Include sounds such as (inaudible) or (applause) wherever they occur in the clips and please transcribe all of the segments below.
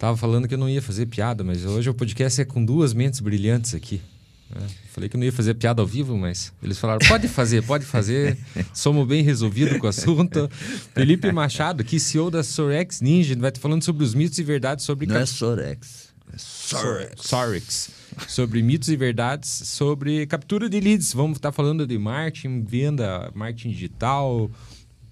Tava falando que eu não ia fazer piada, mas hoje o podcast é com duas mentes brilhantes aqui. né? Falei que eu não ia fazer piada ao vivo, mas eles falaram: pode fazer, pode fazer. Somos bem resolvidos com o assunto. (laughs) Felipe Machado, aqui, CEO da Sorex Ninja, vai estar falando sobre os mitos e verdades sobre Não é Sorex. É Sorex. Sorex. Sobre mitos e verdades sobre captura de leads. Vamos estar falando de marketing, venda, marketing digital,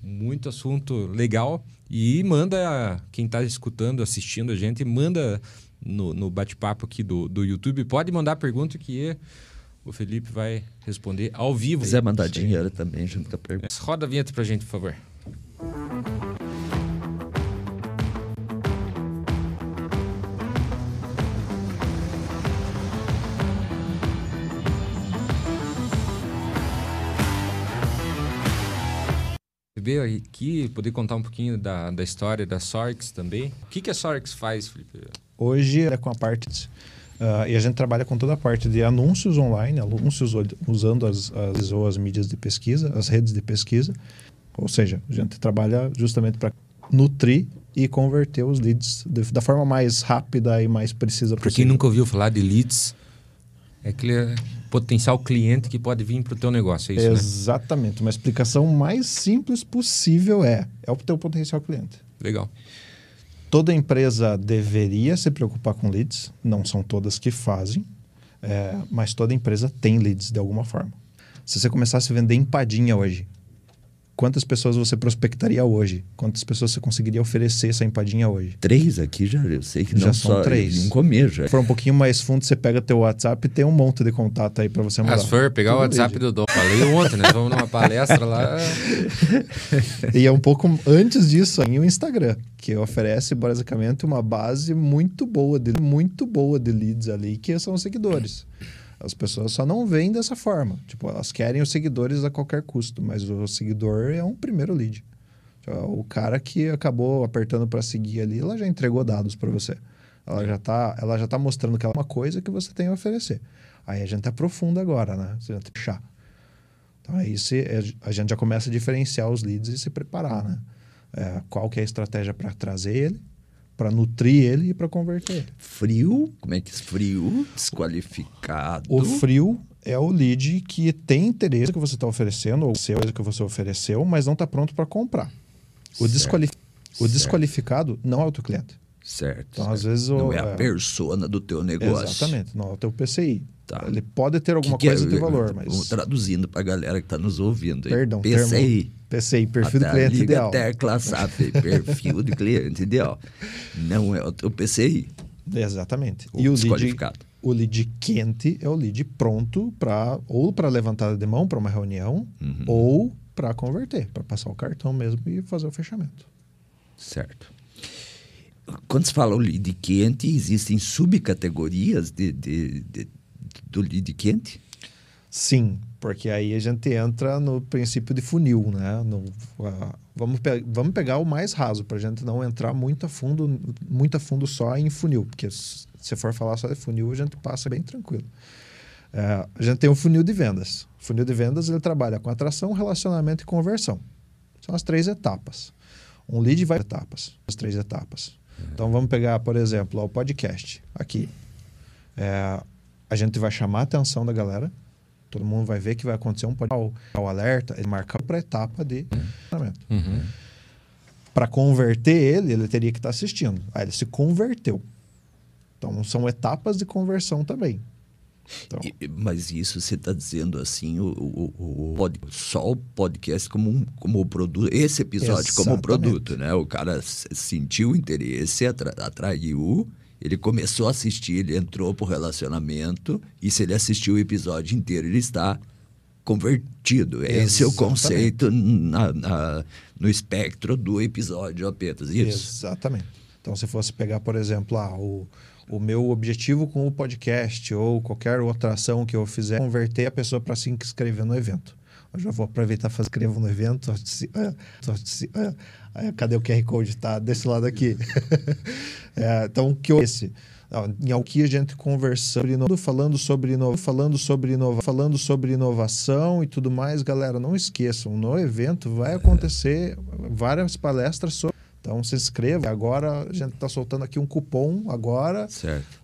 muito assunto legal. E manda, quem está escutando, assistindo a gente, manda no, no bate-papo aqui do, do YouTube. Pode mandar pergunta que o Felipe vai responder ao vivo. Se quiser mandar dinheiro também, junto com a pergunta. Roda a vinheta pra gente, por favor. Veio aqui poder contar um pouquinho da, da história da Sorix também. O que, que a Sorix faz, Felipe? Hoje é com a parte. ah, e a gente trabalha com toda a parte de anúncios online, anúncios usando as, as, ou as mídias de pesquisa, as redes de pesquisa. Ou seja, a gente trabalha justamente para nutrir e converter os leads de- da forma mais rápida e mais precisa Para quem possível. nunca ouviu falar de leads, é aquele potencial cliente que pode vir para o teu negócio, é isso, né? Exatamente. Uma explicação mais simples possível é: é o teu potencial cliente. Legal. Toda empresa deveria se preocupar com leads, não são todas que fazem, é, mas toda empresa tem leads de alguma forma. Se você começasse a vender empadinha hoje, quantas pessoas você prospectaria hoje? Quantas pessoas você conseguiria oferecer essa empadinha hoje? Três aqui já, eu sei que Já não são só três. em comer já. Se for um pouquinho mais fundo, você pega teu WhatsApp e tem um monte de contato aí para você mandar. Ah, se for pegar o Tudo WhatsApp lead. do Dom, falei ontem, né? Vamos numa palestra lá. (laughs) E é um pouco antes disso aí o Instagram, que oferece basicamente uma base muito boa de muito boa de leads ali, que são os seguidores. As pessoas só não veem dessa forma. Tipo, elas querem os seguidores a qualquer custo, mas o seguidor é um primeiro lead. O cara que acabou apertando para seguir ali, ela já entregou dados para você. Ela já tá, ela já tá mostrando que ela é uma coisa que você tem a oferecer. Aí a gente aprofunda agora, né? Você já tem que puxar. Então aí se, a gente já começa a diferenciar os leads e se preparar, né? É, qual que é a estratégia para trazer ele, para nutrir ele e para converter ele. Frio, como é que é frio? Desqualificado. O frio é o lead que tem interesse que você está oferecendo ou se é coisa que você ofereceu, mas não está pronto para comprar. O, Certo. desquali- o desqualificado não é o teu cliente. Certo. Então, às certo. vezes, o- Não é a é- persona do teu negócio. Exatamente, não é o teu PCI. Tá. Ele pode ter alguma Que que é- coisa de valor, mas. Traduzindo para a galera que está nos ouvindo. aí. Perdão, PCI. termo- PCI, perfil Até do cliente liga ideal. Tecla SAP, perfil do cliente ideal. Não é o teu PCI. Exatamente. O e o lead, o lead quente é o lead pronto para ou para levantada de mão para uma reunião Uhum. ou para converter, para passar o cartão mesmo e fazer o fechamento. Certo. Quando se fala o lead quente, existem subcategorias de, de- de- do lead quente? Sim, porque aí a gente entra no princípio de funil, né? No, ah, vamos, pe- vamos pegar o mais raso para a gente não entrar muito a fundo, muito a fundo só em funil, porque se for falar só de funil a gente passa bem tranquilo. É, a gente tem um funil de vendas. O funil de vendas ele trabalha com atração, relacionamento e conversão. São as três etapas. Um lead vai etapas, as três etapas. Então vamos pegar, por exemplo, o podcast aqui. É, a gente vai chamar a atenção da galera. Todo mundo vai ver que vai acontecer um podcast. O alerta ele marca para a etapa de relacionamento. Uhum. Para converter ele, ele teria que estar assistindo. Aí ele se converteu. Então são etapas de conversão também. Então, E- Mas isso você está dizendo assim, o, o- o- pod- só o podcast como, um, como produto, esse episódio como Exatamente. produto, né? O cara sentiu interesse, atra- atraiu, ele começou a assistir, ele entrou pro relacionamento, e se ele assistiu o episódio inteiro, ele está convertido. Esse é o Exatamente. conceito na- na- no espectro do episódio apenas. Isso. Exatamente. Então, se fosse pegar, por exemplo, ah, o, o meu objetivo com o podcast ou qualquer outra ação que eu fizer, é converter a pessoa para se inscrever no evento. Eu já vou aproveitar e fazer inscrevo no evento. Cadê o QR Code? Tá desse lado aqui. (laughs) É, então, o que eu, esse? Em que a gente conversando, falando sobre ino- falando sobre inova, falando sobre inovação e tudo mais, galera, não esqueçam, no evento vai acontecer várias palestras sobre Então se inscreva. Agora a gente está soltando aqui um cupom agora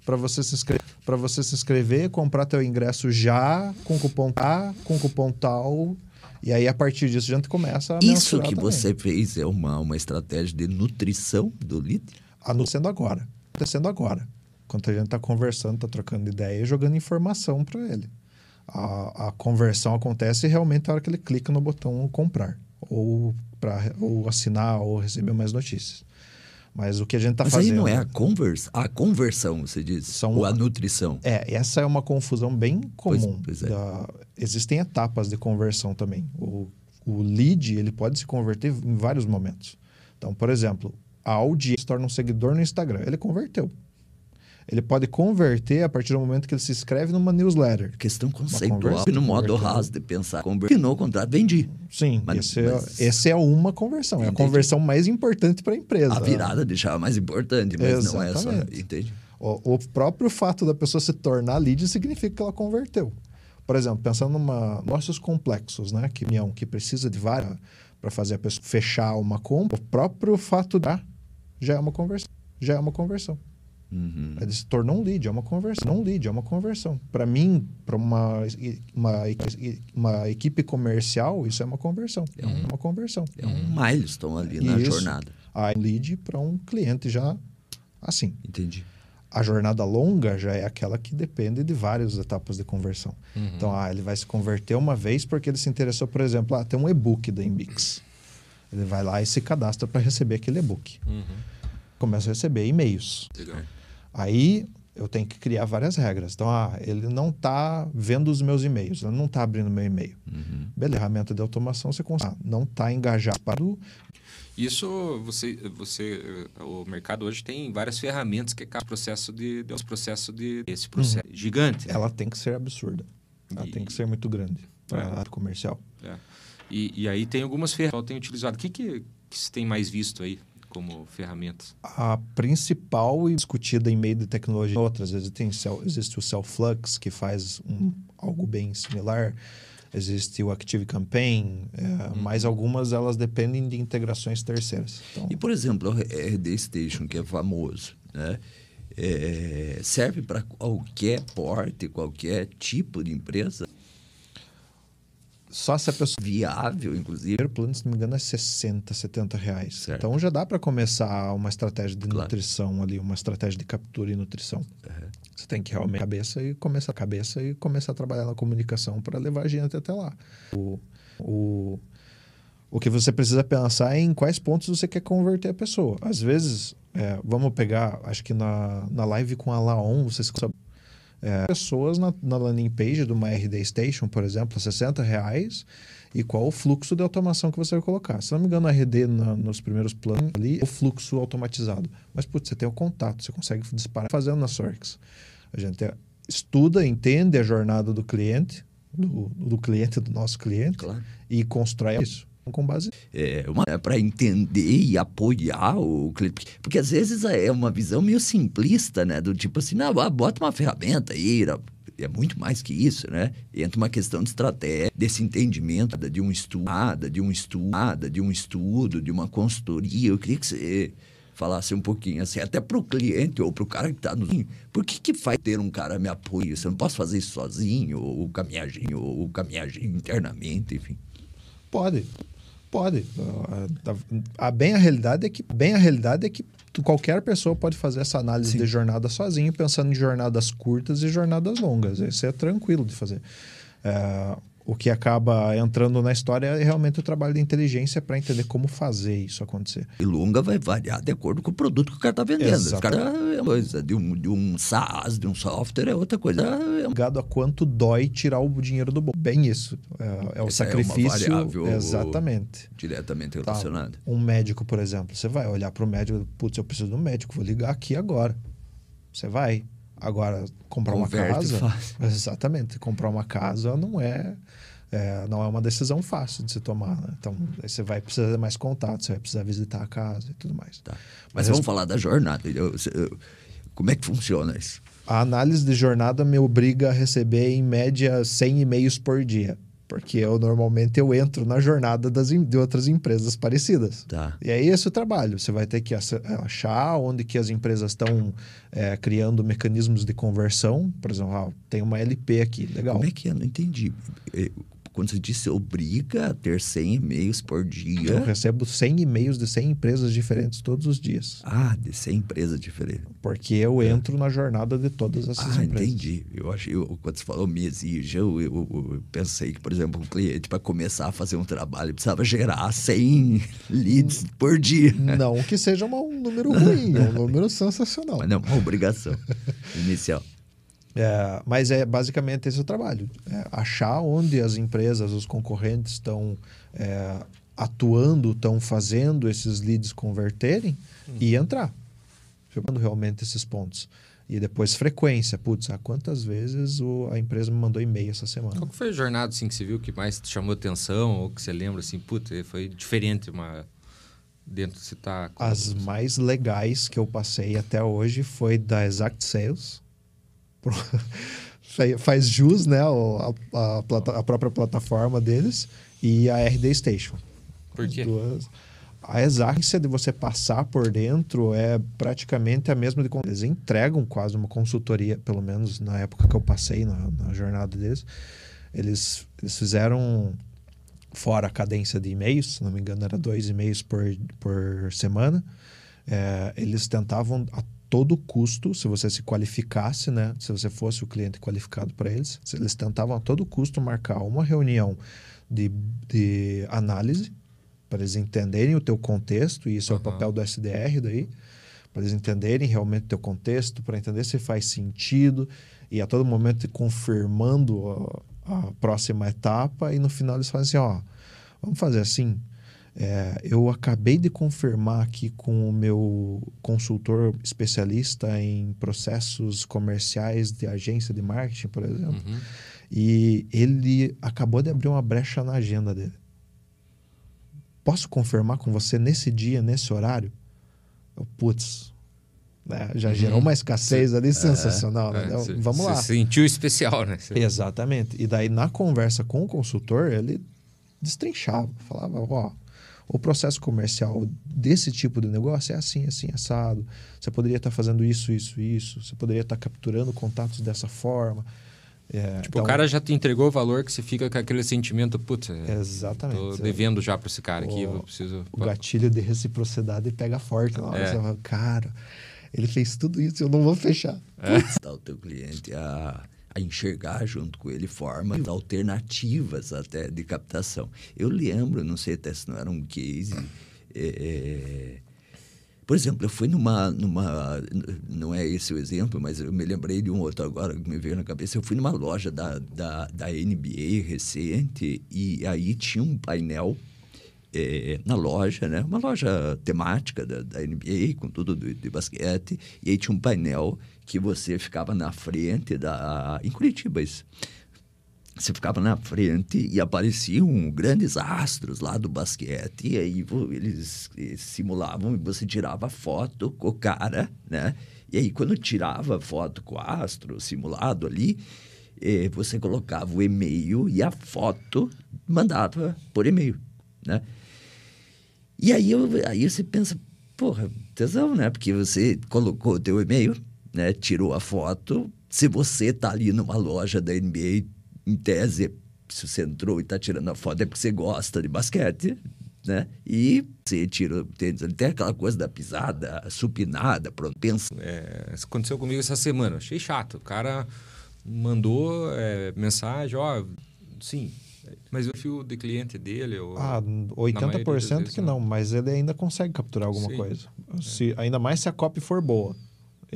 para você se inscrever, para você se inscrever, comprar teu ingresso já com cupom A, com cupom tal. E aí a partir disso a gente começa a Isso que também. você fez é uma, uma estratégia de nutrição do lead? acontecendo agora. Acontecendo agora. Enquanto a gente está conversando, está trocando ideia e jogando informação para ele. A, a conversão acontece realmente na hora que ele clica no botão comprar. Ou, pra, ou assinar ou receber mais notícias. Mas o que a gente está Mas fazendo... aí não é a, convers, a conversão, você diz? São- Ou a nutrição? É, essa é uma confusão bem Pois- comum. pois é. da- Existem etapas de conversão também. O, o lead ele pode se converter em vários momentos. Então, por exemplo, a audiência se torna um seguidor no Instagram. Ele converteu. Ele pode converter a partir do momento que ele se inscreve numa newsletter. Questão conceitual. conversa- no modo raso de pensar. Terminou o contrato, vendi. Sim, Mas- esse, é, mas- esse é uma conversão. É a Entendi. conversão mais importante para a empresa. A virada deixava mais importante, mas não é só. Exatamente. Entende? O, o próprio fato da pessoa se tornar lead significa que ela converteu. Por exemplo, pensando numa negócios complexos, né, que união que precisa de várias para fazer a pessoa fechar uma compra, o próprio fato da já é uma conversão, já é uma conversão. Uhum. Ele se tornou um lead, é uma conversão. Não um lead, é uma conversão. Para mim, para uma, uma, uma equipe comercial, isso é uma conversão. É uma conversão. É um milestone ali na Isso. jornada. Aí, lead para um cliente já assim. Entendi. A jornada longa já é aquela que depende de várias etapas de conversão. Então, ah, ele vai se converter uma vez porque ele se interessou, por exemplo, ah, tem um e-book da Inbix. Ele vai lá e se cadastra para receber aquele e-book. Começa a receber e-mails. Legal. Aí eu tenho que criar várias regras. Então, ah, ele não está vendo os meus e-mails, ele não está abrindo meu e-mail. Uhum. Beleza, ferramenta de automação você consegue. Ah, não está engajado. Isso você, você, eh, o mercado hoje tem várias ferramentas que capam o processo de, de processo de esse processo gigante. né? Ela tem que ser absurda. Ela E- tem que ser muito grande para É. comercial. É. E, e aí tem algumas ferramentas que tem utilizado. O que, que, que se tem mais visto aí como ferramentas? A principal e discutida em meio de tecnologia, outras vezes tem cel- existe o Cellflux, que faz um- algo bem similar. Existe o Active Campaign, é, mas algumas elas dependem de integrações terceiras. Então, E, por exemplo, o RD Station, que é famoso, né? É, serve para qualquer porte, qualquer tipo de empresa, só se a pessoa viável, inclusive. primeiro plano, se não me engano, é 60, 70 reais. Certo. Então já dá para começar uma estratégia de Claro. nutrição ali, uma estratégia de captura e nutrição. Você tem que realmente cabeça e começar a cabeça e começar a trabalhar na comunicação para levar a gente até lá. O, o, o que você precisa pensar é em quais pontos você quer converter a pessoa. Às vezes, é, vamos pegar, acho que na, na live com a Laon, vocês sabem, é, pessoas na, na landing page de uma RD Station, por exemplo, 60 reais, e qual o fluxo de automação que você vai colocar. Se não me engano, a RD na- nos primeiros planos ali, é o fluxo automatizado. Mas, putz, você tem o contato, você consegue disparar fazendo na Sorix. A gente estuda, entende a jornada do cliente, do, do cliente, do nosso cliente, Claro. e constrói isso com base É uma para entender e apoiar o cliente. Porque às vezes é uma visão meio simplista, né? Do tipo assim, não, ah, bota uma ferramenta aí. É muito mais que isso, né? Entra uma questão de estratégia, desse entendimento de um estudo, de um estudo, de um estudo, de uma consultoria. Eu queria que você falasse um pouquinho assim, até para o cliente ou para o cara que está no. Por que, que faz ter um cara me apoia? Você não posso fazer isso sozinho, ou caminhar, ou caminhar internamente, enfim. Pode, pode. Ah, tá- A, bem a realidade é que bem a realidade é que tu- qualquer pessoa pode fazer essa análise de jornada sozinho, pensando em jornadas curtas e jornadas longas. Isso é tranquilo de fazer. É, o que acaba entrando na história é realmente o trabalho de inteligência para entender como fazer isso acontecer. E longa vai variar de acordo com o produto que o cara está vendendo. Exato. O cara é uma coisa, de um, de um SaaS, de um software, é outra coisa. É Ligado a quanto dói tirar o dinheiro do bolso. Bem isso. É, é o Essa é uma sacrifício. variável- Exatamente. diretamente Tá. relacionado. Um médico, por exemplo, você vai olhar para o médico, putz, eu preciso de um médico, vou ligar aqui agora. Você vai. Agora, comprar Converte uma casa. fácil. (laughs) Exatamente. Comprar uma casa não é, é, não é uma decisão fácil de se tomar. né? Então, aí você vai precisar de mais contato, você vai precisar visitar a casa e tudo mais. Tá. Mas Mas vamos falar da jornada. Eu- eu- como é que funciona isso? A análise de jornada me obriga a receber, em média, 100 e-mails por dia. Porque eu normalmente eu entro na jornada das, de outras empresas parecidas. Tá. E aí esse é o trabalho. Você vai ter que ace- achar onde que as empresas estão é, criando mecanismos de conversão. Por exemplo, ah, tem uma LP aqui, legal. Como é que é? Não entendi. Quando você disse obriga a ter 100 e-mails por dia. Eu recebo 100 e-mails de 100 empresas diferentes todos os dias. Ah, de 100 empresas diferentes. Porque eu entro na jornada de todas essas Ah, empresas. entendi. Eu achei, eu, quando você falou me exija, eu, eu- eu pensei que, por exemplo, um cliente para começar a fazer um trabalho precisava gerar 100 (laughs) leads por dia. Não que seja um número ruim, é um número sensacional. Mas não, uma obrigação (laughs) inicial. É, mas é basicamente esse o trabalho. É achar onde as empresas, os concorrentes estão é, atuando, estão fazendo esses leads converterem e entrar. Chegando realmente esses pontos. E depois frequência. Putz, há quantas vezes o- a empresa me mandou e-mail essa semana? Qual foi a jornada assim, que você viu que mais te chamou atenção ou que você lembra assim, puta, foi diferente uma dentro de tá com- As mais legais que eu passei até hoje foi da Exact Sales. (laughs) Faz jus, né? A, a plata- a própria plataforma deles e a RD Station. Por quê? As duas. A exarquência de você passar por dentro é praticamente a mesma de quando eles entregam quase uma consultoria, pelo menos na época que eu passei na, na jornada deles. Eles, eles fizeram, fora a cadência de e-mails, se não me engano, era dois e-mails por, por semana. É, eles tentavam a todo custo, se você se qualificasse, né? Se você fosse o cliente qualificado para eles, eles tentavam a todo custo marcar uma reunião de, de análise para eles entenderem o teu contexto, e isso é o papel do SDR daí, para eles entenderem realmente o teu contexto, para entender se faz sentido, e a todo momento ir confirmando a, a próxima etapa, e no final eles fazem assim, ó, vamos fazer assim, é, eu acabei de confirmar aqui com o meu consultor especialista em processos comerciais de agência de marketing, por exemplo, Uhum. e ele acabou de abrir uma brecha na agenda dele. Posso confirmar com você nesse dia, nesse horário? Eu, putz, né, já Uhum. gerou uma escassez ali sensacional. né? É, Então, você- vamos lá. sentiu especial, né? Você- Exatamente. E daí, na conversa com o consultor, ele destrinchava, falava, ó, o processo comercial desse tipo de negócio é assim, assim, assado. Você poderia estar fazendo isso, isso, isso. Você poderia estar capturando contatos dessa forma. É, Tipo, o cara já te entregou o valor que você fica com aquele sentimento, putz, é, Exatamente. tô devendo já para esse cara aqui, O- eu preciso... o gatilho de reciprocidade pega forte na hora. É. Você fala, cara, ele fez tudo isso, eu não vou fechar. Dá o teu cliente a, a enxergar junto com ele formas alternativas até de captação. Eu lembro, não sei até se não era um case. é, é, por exemplo, eu fui numa, numa. Não é esse o exemplo, mas eu me lembrei de um outro agora que me veio na cabeça. Eu fui numa loja da, da, da NBA recente e aí tinha um painel eh, na loja, né? Uma loja temática da, da NBA, com tudo de, de basquete. E aí tinha um painel que você ficava na frente da... Em Curitiba, isso. Você ficava na frente e apareciam grandes astros lá do basquete. E aí eles simulavam e você tirava foto com o cara, né? E aí quando tirava foto com o astro simulado ali, eh, você colocava o e-mail e a foto mandava por e-mail, né? E aí, aí você pensa, porra, tesão, né? Porque você colocou o teu e-mail, né? Tirou a foto. Se você tá ali numa loja da NBA, em tese, se você entrou e tá tirando a foto é porque você gosta de basquete, né? E você tira o tênis, ali tem aquela coisa da pisada, supinada, pronto, pensa. É, isso aconteceu comigo essa semana. Achei chato. O cara mandou é, mensagem, ó, sim, mas o perfil de cliente dele... Eu, Ah, maioria das 80% vezes que não. não, mas ele ainda consegue capturar alguma Sim. coisa. Se, ainda mais se a copy for boa.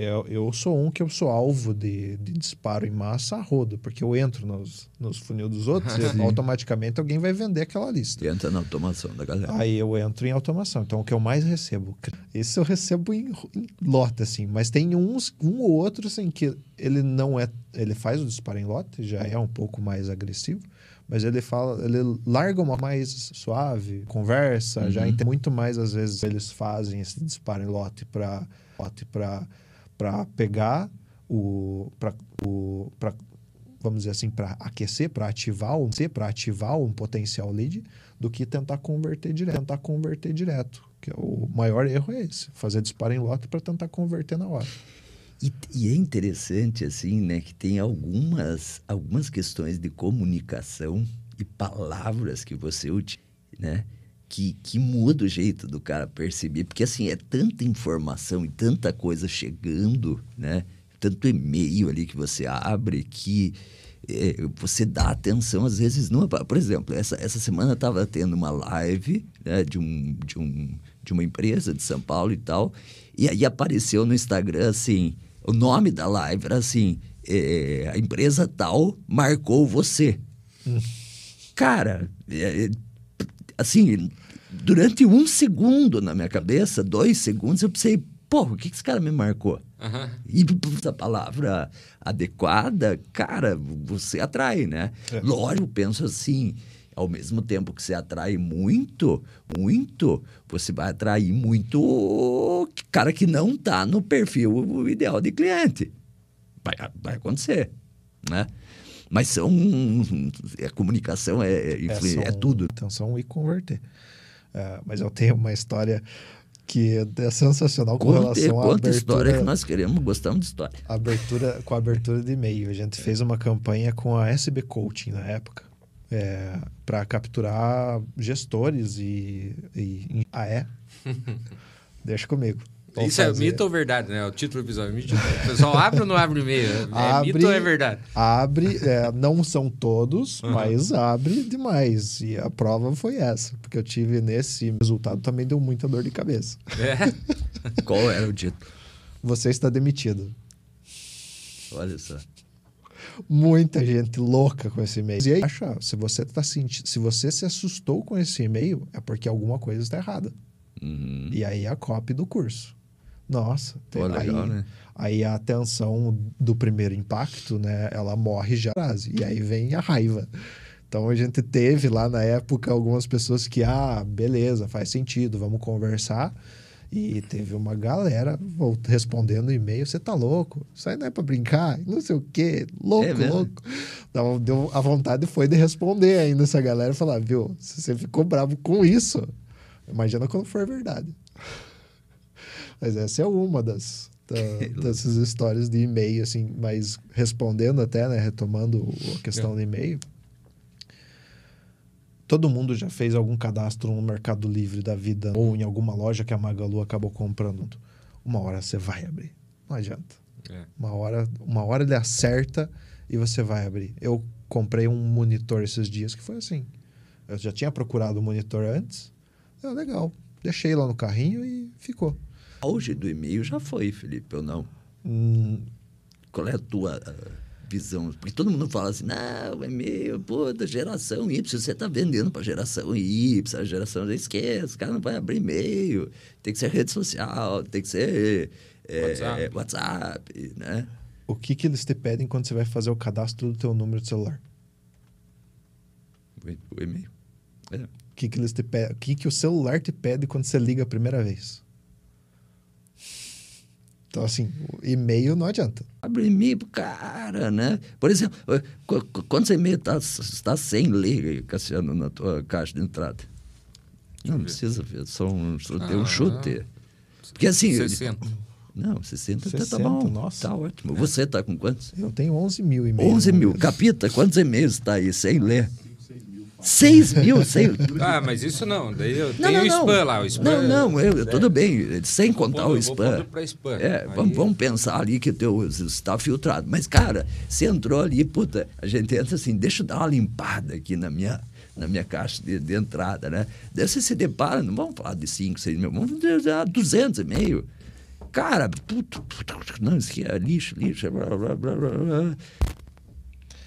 Eu, eu sou um que eu sou alvo de, de disparo em massa a rodo, porque eu entro nos, nos funil dos outros e automaticamente alguém vai vender aquela lista. Entra na automação da galera. Aí eu entro em automação. Então, o que eu mais recebo, esse eu recebo em, em lote, assim. Mas tem uns, um ou outro, assim, que ele não é... Ele faz o disparo em lote, já é um pouco mais agressivo. Mas ele fala... Ele larga uma mais suave, conversa. Já tem muito mais, às vezes, eles fazem esse disparo em lote para lote para pegar o... Pra, o pra vamos dizer assim, para aquecer, para ativar, um, para ativar um potencial lead, do que tentar converter direto, tentar converter direto. Que é o maior erro é esse, fazer disparo em lote para tentar converter na hora. E, e, é interessante, assim, né, que tem algumas, algumas questões de comunicação e palavras que você utiliza, né, que, que muda o jeito do cara perceber. Porque, assim, é tanta informação e tanta coisa chegando, né, tanto e-mail ali que você abre que é, você dá atenção, às vezes, não. Por exemplo, essa, essa semana estava tendo uma live né, de, um, de, um, de uma empresa de São Paulo e tal, e aí apareceu no Instagram assim o nome da live era assim: é, a empresa tal marcou você. Hum. Cara, é, é, assim, durante um segundo na minha cabeça, dois segundos, eu pensei, porra, o que, que esse cara me marcou? Uhum. E a palavra adequada, cara, você atrai, né? É. Lógico, penso assim, ao mesmo tempo que você atrai muito, muito, você vai atrair muito cara que não está no perfil ideal de cliente. Vai, vai acontecer, né? Mas são... (laughs) É, comunicação é, é, é, são, é tudo. Atenção e converter. Uh, mas eu tenho uma história que é sensacional com conta, relação à abertura. história que nós queremos, gostamos de história. Abertura, com a abertura de e-mail. A gente fez uma campanha com a SB Coaching na época é, para capturar gestores e, e, Ah, (laughs) é? Deixa comigo. Vou Isso é fazer. é mito ou verdade, né? O título do episódio. Mito. O pessoal abre ou não abre e-mail? É abre, mito ou é verdade? Abre, é, não são todos, uhum. mas abre demais. E a prova foi essa, porque eu tive nesse resultado também deu muita dor de cabeça. É? (laughs) Qual era o título? Você está demitido. Olha só muita gente louca com esse e-mail. E aí, acha, se você tá sentindo, se você se assustou com esse e-mail, é porque alguma coisa está errada. Uhum. E aí a copy do curso. Nossa, Pô, aí, legal, né? aí a atenção do primeiro impacto, né, ela morre já. E aí vem a raiva. Então a gente teve lá na época algumas pessoas que, ah, beleza, faz sentido, vamos conversar. E teve uma galera respondendo e-mail, você tá louco? Isso aí não é pra brincar, não sei o quê, louco, é louco. Então, deu, a vontade foi de responder ainda essa galera e falar, viu, se você ficou bravo com isso, imagina quando for verdade. Mas essa é uma das, da, (laughs) dessas histórias de e-mail, assim, mas respondendo até, né, retomando a questão é. do e-mail, Todo mundo já fez algum cadastro no Mercado Livre da vida ou em alguma loja que a Magalu acabou comprando. Uma hora você vai abrir. Não adianta. É. Uma, hora, uma hora ele acerta e você vai abrir. Eu comprei um monitor esses dias que foi assim. Eu já tinha procurado o um monitor antes. É legal. Deixei lá no carrinho e ficou. Hoje do e-mail já foi, Felipe, ou não? Hum. Qual é a tua visão. Porque todo mundo fala assim, não, é meio, pô, da geração Y, você está vendendo para a geração Y, a geração esquece, o cara não vai abrir e-mail, tem que ser rede social, tem que ser é, WhatsApp. WhatsApp, né? O que, que eles te pedem quando você vai fazer o cadastro do teu número de celular? O e-mail. É. O que, que eles te pedem? O que, que o celular te pede quando você liga a primeira vez? Então, assim, e-mail não adianta. Abre e-mail pro cara, né? Por exemplo, quantos e-mails está tá sem ler, Cassiano, na tua caixa de entrada? Não, não precisa ver, só um, só ah, um chute. Porque assim... 60. Não, 60, 60 tá bom. Nossa. Tá ótimo. Você tá com quantos? Eu tenho 11 mil e-mails. 11 mil. Capita, quantos e-mails está aí sem ler? 6 mil? Sei... Ah, mas isso não. Daí eu não, não, o spam lá. O spam não, não, eu, tudo bem. Sem contar o spam. spam. É, Aí... vamos, vamos, pensar ali que o teu está filtrado. Mas, cara, você entrou ali, puta, a gente entra assim, deixa eu dar uma limpada aqui na minha, na minha caixa de, de entrada, né? Daí você se depara, não vamos falar de 5, 6 mil, vamos dizer 200 e meio. Cara, puto, puto, não, isso aqui é lixo, lixo, blá, blá, blá, blá.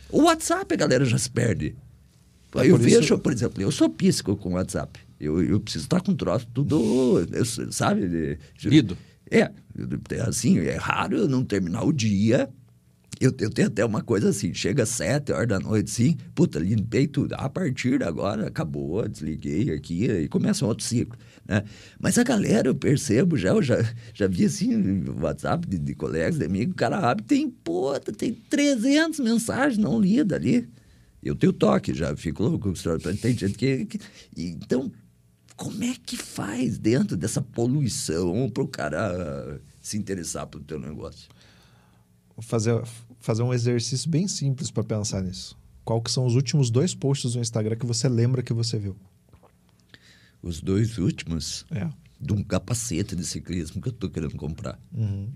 O WhatsApp a galera já se perde. É eu vejo, isso... por exemplo, eu sou píssico com o WhatsApp. Eu, eu preciso estar com troço tudo, eu, sabe? Lido. É, assim, é raro eu não terminar o dia Eu, eu tenho até uma coisa assim, chega sete horas da noite, sim, puta, limpei tudo. A partir de agora, acabou, desliguei aqui e começa um outro ciclo. Né? Mas a galera, eu percebo já, eu já, já vi assim, WhatsApp de, de colegas, de amigos, o cara abre, tem, puta, tem 300 mensagens não lidas ali. Eu tenho toque, já fico louco. Tem gente que, que. Então, como é que faz dentro dessa poluição para o cara se interessar pelo teu negócio? Vou fazer, fazer um exercício bem simples para pensar nisso. Qual que são os últimos dois posts do Instagram que você lembra que você viu? Os dois últimos? É. De um capacete de ciclismo que eu estou querendo comprar. Uhum.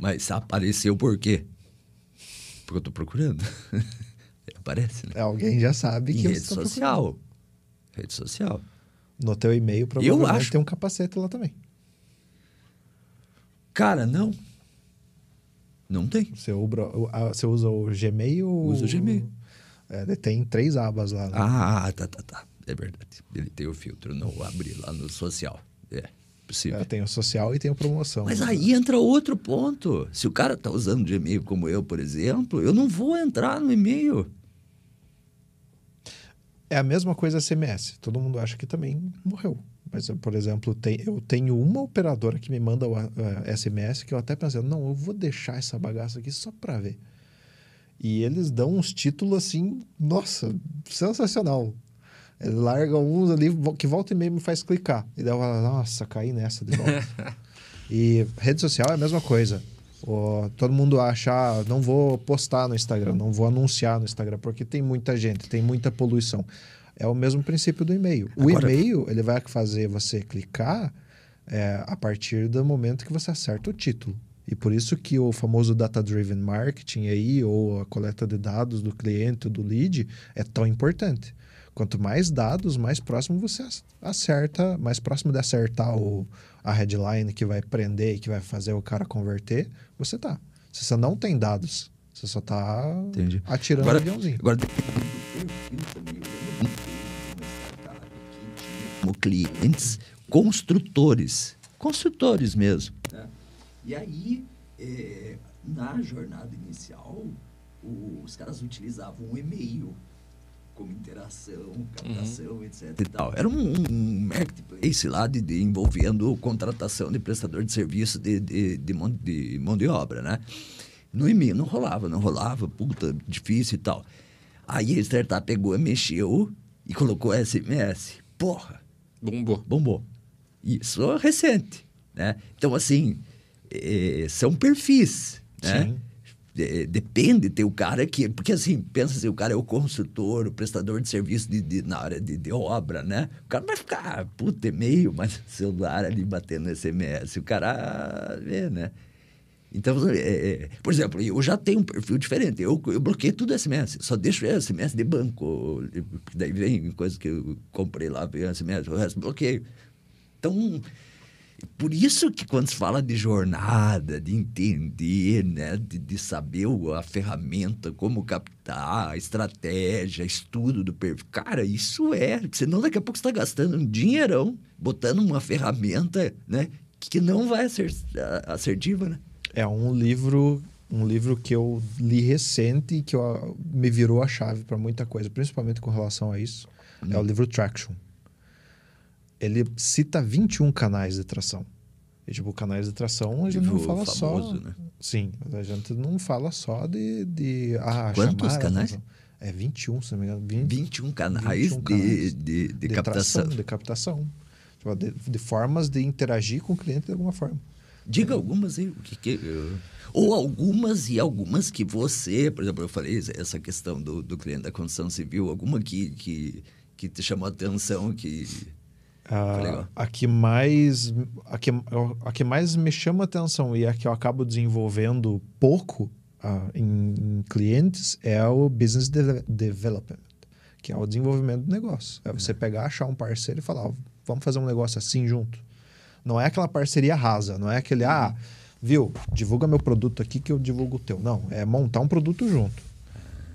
Mas apareceu por quê? Porque eu estou procurando. (laughs) Aparece, né? Alguém já sabe que em rede social. procurando. Rede social. No teu e-mail, provavelmente acho. tem um capacete lá também. Cara, não. Não tem. Você, ubra, o- a- você usa o Gmail? Uso o Gmail. É, tem três abas lá. né? Ah, tá, tá, tá. É verdade. Ele tem o filtro, não abri lá no social. É, possível. É, tem o social e tem o promoção. Mas aí entra outro ponto. Se o cara tá usando de e-mail como eu, por exemplo, eu não vou entrar no e-mail. É a mesma coisa SMS. Todo mundo acha que também morreu. Mas, por exemplo, tem- eu tenho uma operadora que me manda o a- a SMS que eu até pensei, não, eu vou deixar essa bagaça aqui só para ver. E eles dão uns títulos assim, nossa, sensacional. Eles largam uns ali que volta e meia me faz clicar. E daí eu falo, nossa, caí nessa de volta. (laughs) e rede social é a mesma coisa. Todo mundo acha, ah, não vou postar no Instagram, não vou anunciar no Instagram, porque tem muita gente, tem muita poluição. É o mesmo princípio do e-mail. O Agora- e-mail, ele vai fazer você clicar é, a partir do momento que você acerta o título. E por isso que o famoso data-driven marketing aí, ou a coleta de dados do cliente, do lead, é tão importante. Quanto mais dados, mais próximo você ac- acerta, mais próximo de acertar o, a headline que vai prender e que vai fazer o cara converter, você tá. Se você não tem dados, você só tá Entendi. atirando Agora, um aviãozinho. agora dependendo do perfil também. Eu lembro muito de uma startup que tinha como clientes construtores. Construtores mesmo. né? E aí, eh, na jornada inicial, os caras utilizavam o e-mail como interação, captação, etc. E tal. Era um, um marketplace lá de, de- envolvendo contratação de prestador de serviço de, de, de, mão, de mão de obra, né? No e-mail não rolava, não rolava, puta, difícil e tal. Aí a startup pegou, mexeu e colocou SMS. Porra, Bombou. bombou. Isso é recente, né? Então, assim, eh, são perfis, né? Sim. De- depende, tem o cara que... Porque, assim, pensa assim, o cara é o construtor, o prestador de serviço de, de- na área de, de obra, né? O cara vai ficar, puta, e-mail, mas celular ali batendo SMS. O cara vê, né? Então, é, é, por exemplo, eu já tenho um perfil diferente. Eu, eu bloqueei tudo SMS. Só deixo SMS de banco. Daí vem coisa que eu comprei lá, vem SMS, o resto bloqueio. Então, por isso que quando se fala de jornada, de entender, né, de, de saber o- a ferramenta, como captar, a estratégia, estudo do perfil, cara, isso é, senão daqui a pouco você está gastando um dinheirão botando uma ferramenta, né, que não vai ser assertiva, né? É um livro, um livro que eu li recente e que eu- me virou a chave para muita coisa, principalmente com relação a isso. É o livro Traction. Ele cita 21 canais de tração. E, tipo, canais de tração, a gente não fala famoso, só. né? Sim, a gente não fala só de. de ah, Quantos canais? É 21, se não me engano. 20, 21 canais, 21 de, canais de, de, de captação. tração, de captação. Tipo, de, de formas de interagir com o cliente de alguma forma. Diga algumas aí, o que que... eu- Ou algumas e algumas que você, por exemplo, eu falei essa questão do, do cliente da construção civil, alguma que, que, que te chamou a atenção, que... A, legal. a que mais a que, a que mais me chama atenção e a que eu acabo desenvolvendo pouco ah, em, em clientes é o business de- development, que é o desenvolvimento do negócio. É você pegar, achar um parceiro e falar, vamos fazer um negócio assim junto. Não é aquela parceria rasa, não é aquele, ah, viu, divulga meu produto aqui que eu divulgo o teu. Não, é montar um produto junto.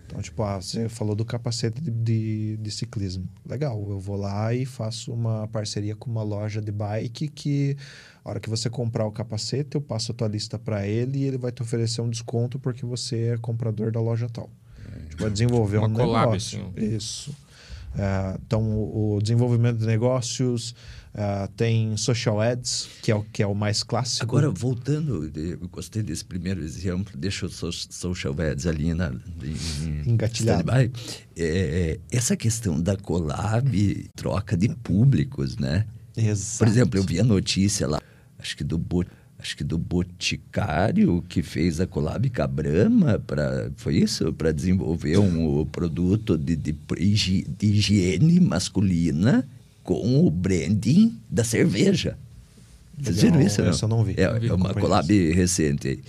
Então, tipo, ah, você falou do capacete de, de, de, ciclismo. Legal, eu vou lá e faço uma parceria com uma loja de bike que, a hora que você comprar o capacete, eu passo a tua lista para ele e ele vai te oferecer um desconto porque você é comprador da loja tal. É. Tipo, desenvolver uma um collab, negócio. Assim. Isso. É, então, o, o desenvolvimento de negócios, Uh, tem social ads, que é o que é o mais clássico. Agora, voltando, eu gostei desse primeiro exemplo, deixa o social ads ali na, em, engatilhado. É, é, essa questão da collab, troca de públicos, né? Exato. Por exemplo, eu vi a notícia lá, acho que do acho que do Boticário que fez a collab com a Brahma para foi isso para desenvolver um produto de, de, de higiene masculina com o branding da cerveja. Vocês viram isso? Não? Eu não vi. É, vi é uma collab isso. recente.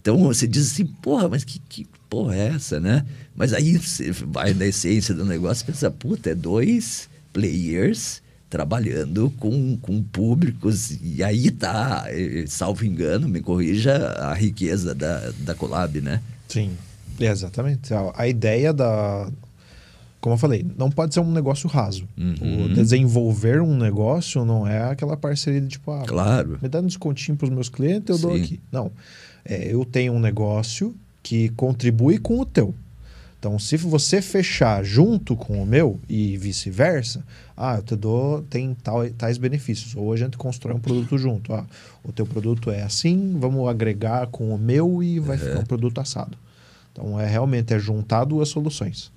Então você diz assim, porra, mas que, que porra é essa, né? Mas aí você vai na essência do negócio e pensa, puta, é dois players trabalhando com, com públicos, e aí tá, salvo engano, me corrija, a riqueza da, da collab, né? Sim, exatamente. A, a ideia da, como eu falei, não pode ser um negócio raso. Uhum. O desenvolver um negócio não é aquela parceria de tipo, ah, claro. me dá um descontinho para os meus clientes, eu Sim. dou aqui. Não. É, eu tenho um negócio que contribui com o teu. Então, se você fechar junto com o meu e vice-versa, ah, eu te dou, tem tal, tais benefícios. Ou a gente constrói um produto junto. Ah, o teu produto é assim, vamos agregar com o meu e vai uhum. ficar um produto assado. Então, é realmente é juntar duas soluções.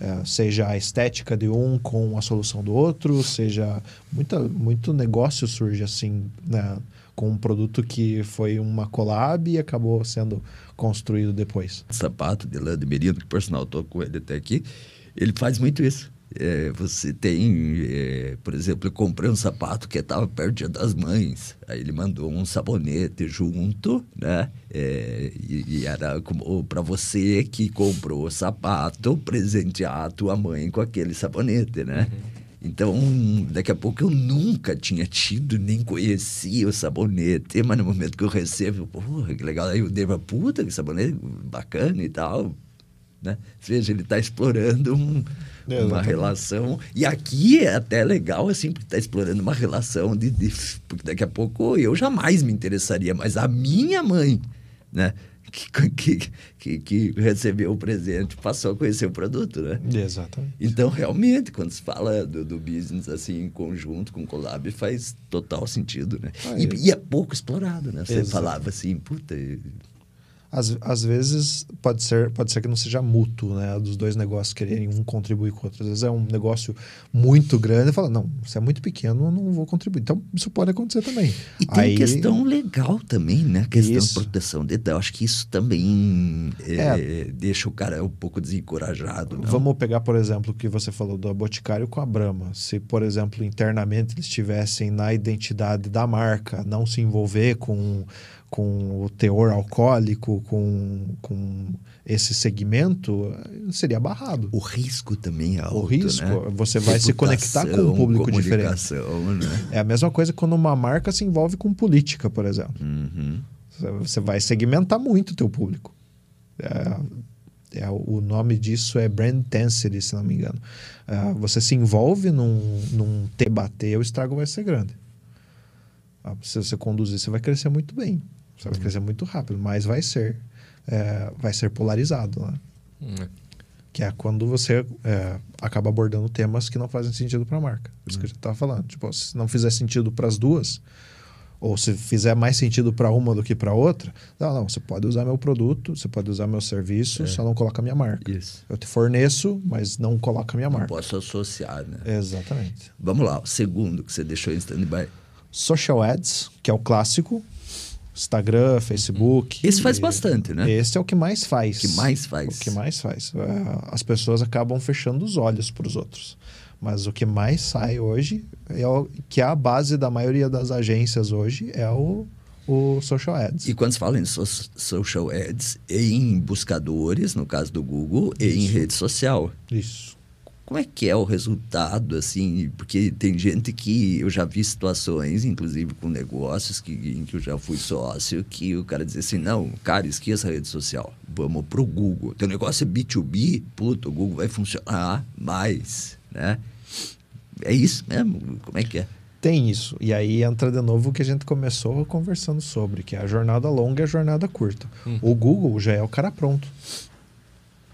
É, seja a estética de um com a solução do outro, seja muita, muito negócio surge assim, né, com um produto que foi uma collab e acabou sendo construído depois. Sapato de lã de merino, que por sinal estou com ele até aqui, ele faz muito isso. É, você tem, é, por exemplo, eu comprei um sapato que estava perto do Dia das Mães. Aí ele mandou um sabonete junto, né? É, e, e, era para você que comprou o sapato presentear a tua mãe com aquele sabonete, né? Uhum. Então, daqui a pouco eu nunca tinha tido, nem conhecia o sabonete, mas no momento que eu recebo, porra, que legal. Aí eu devo, puta, que sabonete bacana e tal. Né? Veja, ele está explorando um, é, uma relação. E aqui é até legal, assim, porque está explorando uma relação de, de, Porque daqui a pouco eu jamais me interessaria, mas a minha mãe, né? Que, que, que, recebeu o presente passou a conhecer o produto, né? Exatamente. Então, realmente, quando se fala do, do business assim, em conjunto com o Collab, faz total sentido, né? Ah, e, é. e, é pouco explorado, né? Você Exato. falava assim, puta, às, às vezes pode ser, pode ser que não seja mútuo, né? Dos dois negócios quererem um contribuir com o outro. Às vezes é um negócio muito grande e fala, não, se é muito pequeno, eu não vou contribuir. Então, isso pode acontecer também. E tem Aí... questão legal também, né? A questão isso. de proteção de dados. Acho que isso também é, é. deixa o cara um pouco desencorajado. Não? Vamos pegar, por exemplo, o que você falou do Boticário com a Brahma. Se, por exemplo, internamente eles estivessem na identidade da marca, não se envolver com com o teor alcoólico, com, com esse segmento, seria barrado. O risco também é alto, O risco, né? você vai Reputação, se conectar com um público diferente. Né? É a mesma coisa quando uma marca se envolve com política, por exemplo. Uhum. Você vai segmentar muito o teu público. É, é, o nome disso é brand intensity, se não me engano. É, você se envolve num, num bater, o estrago vai ser grande. Ah, se você conduzir, você vai crescer muito bem. Você vai crescer muito rápido, mas vai ser, é, vai ser polarizado, né? Hum. Que é quando você é, acaba abordando temas que não fazem sentido para a marca. Isso hum. que a gente estava falando. Tipo, se não fizer sentido para as duas, ou se fizer mais sentido para uma do que para outra, não, não, você pode usar meu produto, você pode usar meu serviço, é. só não coloca minha marca. Isso. Eu te forneço, mas não coloca minha não marca. Posso associar, né? Exatamente. Vamos lá, o segundo que você deixou em stand-by. Social ads, que é o clássico, Instagram, Facebook. Esse faz bastante, né? Esse é o que mais faz. O que mais faz. O que mais faz. É, as pessoas acabam fechando os olhos para os outros. Mas o que mais sai hoje, é o, que é a base da maioria das agências hoje, é o, o social ads. E quando se fala em so social ads, em buscadores, no caso do Google, Isso. e em rede social. Isso. Como é que é o resultado, assim? Porque tem gente que eu já vi situações, inclusive com negócios que, em que eu já fui sócio, que o cara dizia assim, não, cara, esqueça a rede social. vamos pro Google. Teu negócio é B2B, puto, o Google vai funcionar mais, né? É isso mesmo? Como é que é? Tem isso. E aí entra de novo o que a gente começou conversando sobre, que é a jornada longa e a jornada curta. O Google já é o cara pronto.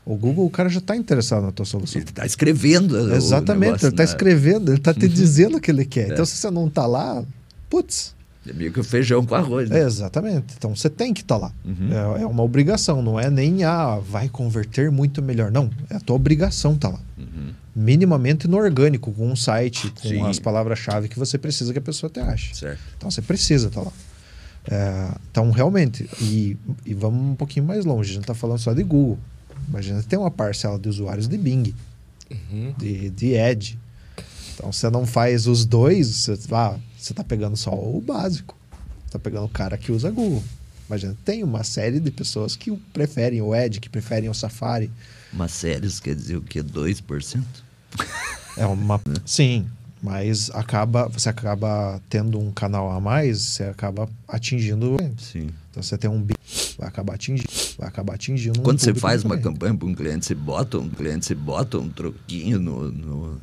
O Google, o cara já está interessado na tua solução. Ele está escrevendo. Exatamente, negócio, ele está né? escrevendo, ele está te (laughs) dizendo o que ele quer. É. Então, se você não está lá, putz, É meio que o feijão com arroz, né? É, exatamente. Então você tem que estar lá. Uhum. É, é uma obrigação, não é nem ah, vai converter muito melhor. Não, é a tua obrigação estar lá. Uhum. Minimamente no orgânico, com um site, com Sim. as palavras-chave que você precisa que a pessoa te ache. Certo. Então você precisa estar lá. É, então, realmente, e, e vamos um pouquinho mais longe, a gente está falando só de Google. Mas a gente tem uma parcela de usuários de Bing, Uhum. de, de Edge. Então você não faz os dois, você, ah, você tá pegando só o básico. Você tá pegando o cara que usa Google. Mas a gente tem uma série de pessoas que preferem o Edge, que preferem o Safari. Mas sérios quer dizer o quê? 2%? É uma. Sim, mas acaba, você acaba tendo um canal a mais, você acaba atingindo. Sim. Então você tem um Bing, vai acabar atingindo. Vai acabar atingindo. um Quando você faz uma campanha para um cliente, você bota um cliente, você bota um troquinho no, no,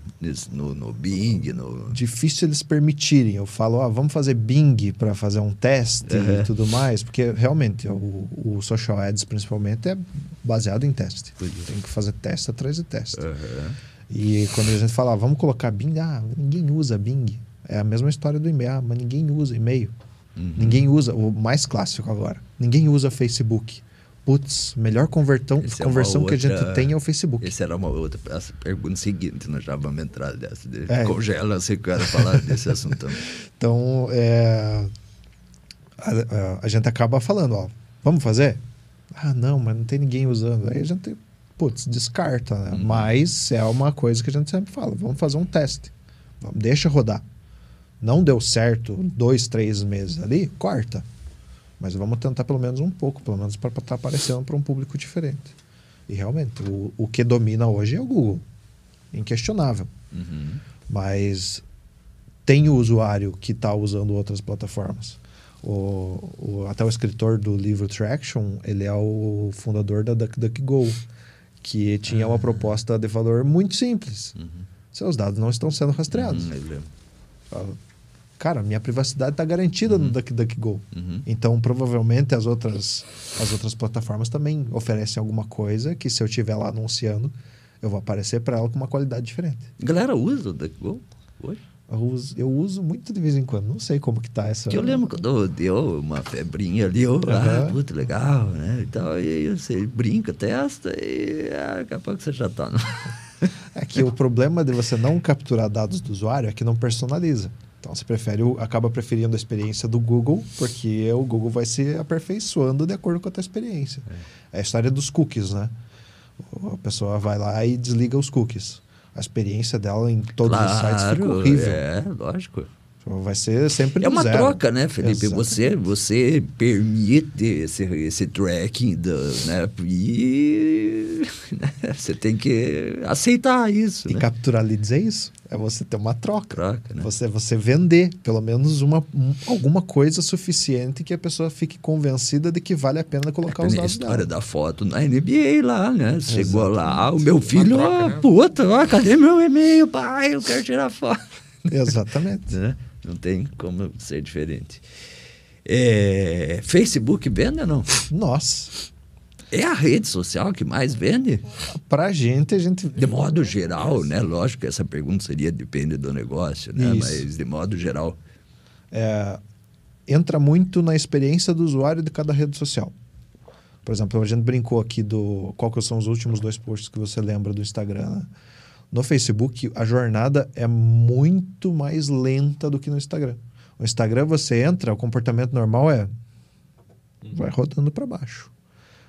no, no Bing, no. difícil eles permitirem. Eu falo, ah, vamos fazer Bing para fazer um teste Uhum. e tudo mais, porque realmente o, o Social Ads principalmente é baseado em teste. É. Tem que fazer teste atrás de teste. Aham. E quando a gente fala, ah, vamos colocar Bing, ah, ninguém usa Bing. É a mesma história do e-mail, ah, mas ninguém usa e-mail. Uhum. Ninguém usa, o mais clássico agora, ninguém usa Facebook. Putz, melhor convertão, Esse é conversão que a gente outra- tem é o Facebook. Essa era uma outra pergunta seguinte, nós já vamos entrar dessa. De, É. Congela se quer falar desse (laughs) assunto. Então, é, a, a- a gente acaba falando, ó, vamos fazer? Ah, não, mas não tem ninguém usando. Aí a gente, putz, descarta, né? Uhum. Mas é uma coisa que a gente sempre fala, vamos fazer um teste. Vamos, deixa rodar. Não deu certo dois, três meses ali, corta. Mas vamos tentar pelo menos um pouco, pelo menos para estar aparecendo para um público diferente. E realmente, o, o que domina hoje é o Google. Inquestionável. Uhum. Mas tem o usuário que está usando outras plataformas. O, o- até o escritor do livro Traction, ele é o fundador da DuckDuckGo, que tinha uma proposta de valor muito simples. Uhum. Seus dados não estão sendo rastreados. Uhum. Ah, Cara, minha privacidade está garantida no DuckDuckGo. Uhum. Então, provavelmente as outras, as outras plataformas também oferecem alguma coisa que se eu estiver lá anunciando, eu vou aparecer para ela com uma qualidade diferente. Galera usa o DuckGo hoje? Eu uso, eu uso muito de vez em quando. Não sei como que tá essa. Que eu lembro quando deu uma febrinha ali, eu, ah, puta, legal, né? E, tal, e aí você brinca, testa e ah, daqui a pouco você já tá. No... (laughs) É que o problema de você não capturar dados do usuário é que não personaliza. Então você prefere, acaba preferindo a experiência do Google, porque o Google vai se aperfeiçoando de acordo com a tua experiência. É, a história dos cookies, né? A pessoa vai lá e desliga os cookies. A experiência dela em todos os sites fica Claro, horrível. É, lógico. Vai ser sempre É uma zero. troca, né, Felipe? Exatamente. Você, você permite esse, esse tracking, do, né? E né, você tem que aceitar isso, E né? capturar leads é isso. É você ter uma troca. Troca, né? Você, você vender pelo menos uma, um- alguma coisa suficiente que a pessoa fique convencida de que vale a pena colocar É os nem a dados história dela. da foto na NBA lá, né? Chegou lá, o meu filho, troca, ah, né? puta, ó, cadê meu e-mail, pai? Eu quero tirar foto. Exatamente. (laughs) Não tem como ser diferente. É, Facebook vende ou não? Nossa, É a rede social que mais vende? pra gente, a gente. De modo geral, né? Lógico que essa pergunta seria depende do negócio, né? Isso. Mas de modo geral. é, entra muito na experiência do usuário de cada rede social. Por exemplo, a gente brincou aqui do qual que são os últimos dois posts que você lembra do Instagram. né? No Facebook, a jornada é muito mais lenta do que no Instagram. No Instagram, você entra, o comportamento normal é vai rodando para baixo.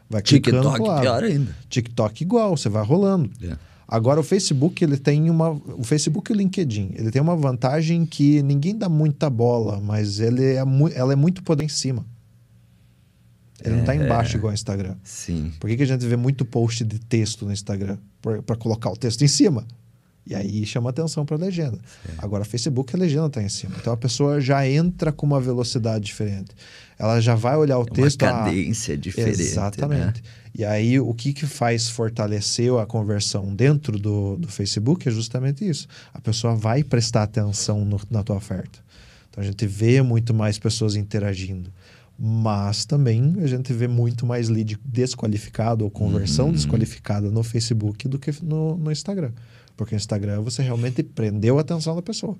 Vai clicando TikTok, pior ainda. TikTok igual, você vai rolando. É. Agora o Facebook ele tem uma, o Facebook e o LinkedIn ele tem uma vantagem que ninguém dá muita bola, mas ele é ela é muito poder em cima. Ele não está embaixo igual o Instagram. Sim. Por que, que a gente vê muito post de texto no Instagram para colocar o texto em cima? E aí chama atenção para a legenda. Agora, Facebook, a legenda está em cima. Então a pessoa já entra com uma velocidade diferente. Ela já vai olhar o É uma texto. ah, cadência diferente. Exatamente. Né? E aí, o que, que faz fortalecer a conversão dentro do, do Facebook é justamente isso. A pessoa vai prestar atenção no- na tua oferta. Então, a gente vê muito mais pessoas interagindo. Mas também a gente vê muito mais lead desqualificado ou conversão desqualificada no Facebook do que no, no Instagram. Porque no Instagram você realmente prendeu a atenção da pessoa.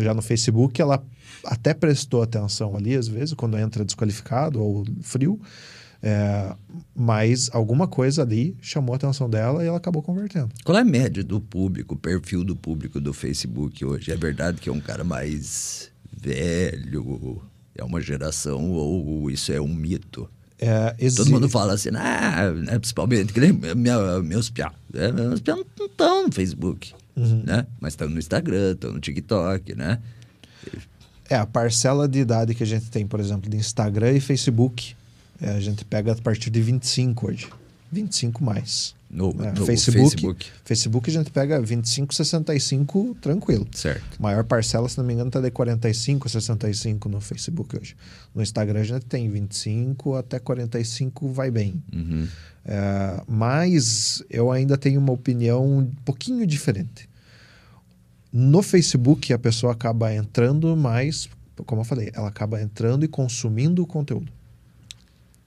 Já no Facebook, ela até prestou atenção ali, às vezes, quando entra desqualificado ou frio, é, mas alguma coisa ali chamou a atenção dela e ela acabou convertendo. Qual é a média do público, o perfil do público do Facebook hoje? É verdade que é um cara mais velho, é uma geração ou isso é um mito? É, exi- Todo mundo fala assim, ah, né, principalmente, que nem minha, meus piá. É, meus piá não estão no Facebook, Uhum. né? Mas estão no Instagram, estão no TikTok, né? É, a parcela de idade que a gente tem, por exemplo, de Instagram e Facebook, é, a gente pega a partir de 25 hoje. 25 mais. No, É, no Facebook, Facebook. Facebook a gente pega 25, 65 tranquilo. Certo. Maior parcela, se não me engano, está de 45 a 65 no Facebook hoje. No Instagram a gente tem 25 até 45, vai bem. Uhum. É, mas eu ainda tenho uma opinião um pouquinho diferente. No Facebook, a pessoa acaba entrando mais, como eu falei, ela acaba entrando e consumindo o conteúdo.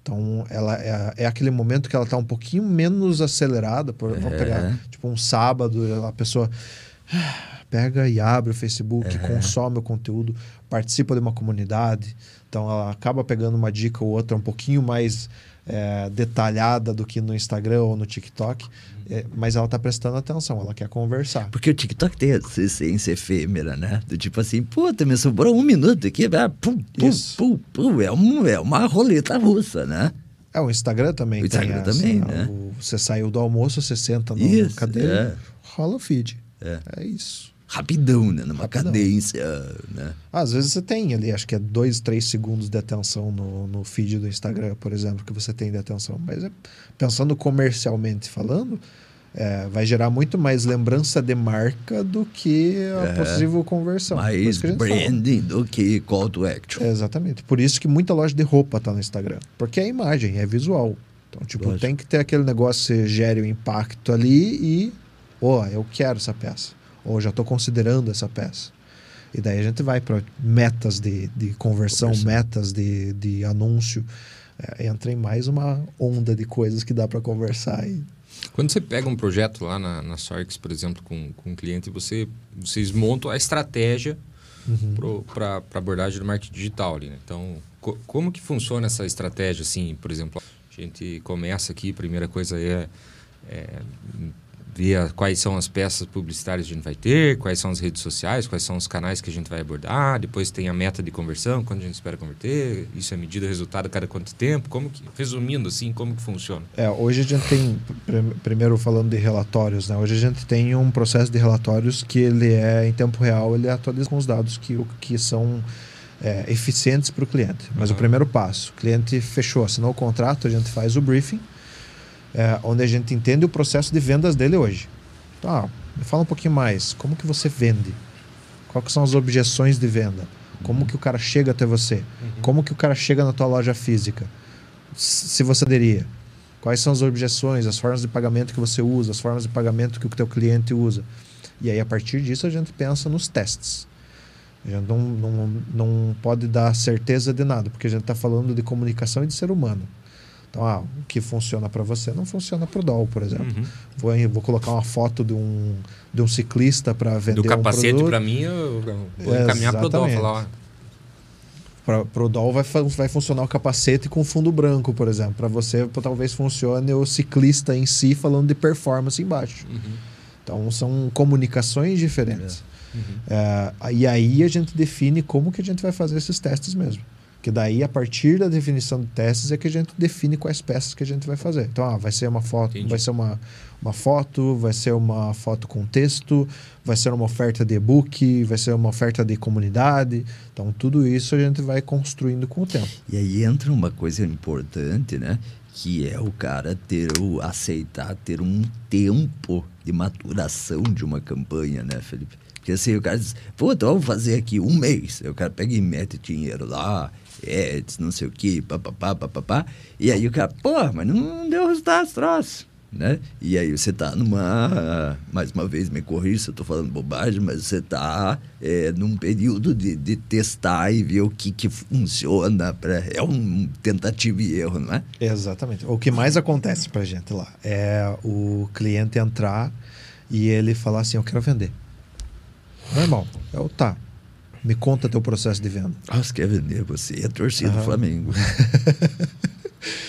Então, ela é, é aquele momento que ela está um pouquinho menos acelerada. Por, Vamos É. pegar, tipo, um sábado, a pessoa pega e abre o Facebook, consome o conteúdo, participa de uma comunidade. Então, ela acaba pegando uma dica ou outra um pouquinho mais é, detalhada do que no Instagram ou no TikTok, é, mas ela está prestando atenção, ela quer conversar. Porque o TikTok tem essa essência efêmera, né? Do tipo assim, puta, me sobrou um minuto aqui, ah, pum, pum, Isso. pum, pum. É, um, é uma roleta russa, né? É, o Instagram também O Instagram essa, também, né? o- você saiu do almoço, você senta na cadeira, é. rola o feed. É. É isso. Rapidão, né? Numa Rapidão. cadência, né? Às vezes você tem ali, acho que é dois, três segundos de atenção no, no feed do Instagram, por exemplo, que você tem de atenção. Mas é- pensando comercialmente falando, é, vai gerar muito mais lembrança de marca do que a possível conversão. Mais que a gente fala. branding do que call to action. É, exatamente. Por isso que muita loja de roupa tá no Instagram. Porque é imagem, é visual. Então, tipo, Lógico. tem que ter aquele negócio que gere o impacto ali e, ó, eu quero essa peça. Ou já estou considerando essa peça. E daí a gente vai para metas de, de conversão, Conversão. metas de, de anúncio. É, entra em mais uma onda de coisas que dá para conversar. E, Quando você pega um projeto lá na, na Sorx, por exemplo, com, com um cliente, você, vocês montam a estratégia para a abordagem do marketing digital ali, né? Então, co- como que funciona essa estratégia, assim, por exemplo, a gente começa aqui, a primeira coisa é, é ver quais são as peças publicitárias que a gente vai ter, quais são as redes sociais, quais são os canais que a gente vai abordar, depois tem a meta de conversão, quando a gente espera converter, isso é medida resultado a cada quanto tempo, como que, resumindo assim, como que funciona? É, hoje a gente tem, pr- primeiro falando de relatórios, né? Hoje a gente tem um processo de relatórios que ele é em tempo real, ele atualiza com os dados que, o- que são é, eficientes para o cliente. Mas o Uhum. primeiro passo, o cliente fechou, assinou o contrato, a gente faz o briefing, é, onde a gente entende o processo de vendas dele hoje. Então, ah, me fala um pouquinho mais, como que você vende? Quais são as objeções de venda? Como que o cara chega até você? Como que o cara chega na tua loja física? Se você aderia. Quais são as objeções, as formas de pagamento que você usa, as formas de pagamento que o teu cliente usa. E aí, a partir disso, a gente pensa nos testes. A gente não, não, não pode dar certeza de nada, porque a gente está falando de comunicação e de ser humano. Então, ah, o que funciona para você não funciona para o DOL, por exemplo. Uhum. Vou, vou colocar uma foto de um, de um ciclista para vender Do capacete um produto. para mim, eu vou encaminhar para o. Falar, ó, Para o DOL vai, vai funcionar o capacete com fundo branco, por exemplo. Para você, talvez funcione o ciclista em si falando de performance embaixo. uhum, Então, são comunicações diferentes. uhum. É, e aí a gente define como que a gente vai fazer esses testes mesmo. Porque daí, a partir da definição de testes, é que a gente define quais peças que a gente vai fazer. Então, ah, vai ser uma foto, Entendi. vai ser uma, uma foto, vai ser uma foto com texto, vai ser uma oferta de e-book, vai ser uma oferta de comunidade. Então, tudo isso a gente vai construindo com o tempo. E aí entra uma coisa importante, né? Que é o cara ter o aceitar ter um tempo de maturação de uma campanha, né, Felipe? Porque assim, o cara diz, pô, então vamos fazer aqui um mês. Aí o cara pega e mete dinheiro lá, ads, não sei o quê, papapá, papapá. E aí o cara, pô, mas não deu resultado esse troço. Né? E aí você tá numa, mais uma vez me corrija se eu tô falando bobagem, mas você tá é, num período de, de testar e ver o que que funciona, pra, é um tentativa e erro, não é? Exatamente. O que mais acontece pra gente lá é o cliente entrar e ele falar assim: Eu quero vender. Normal. Eu, tá. Me conta teu processo de venda. Ah, você quer vender você é torcida do. Flamengo. (laughs)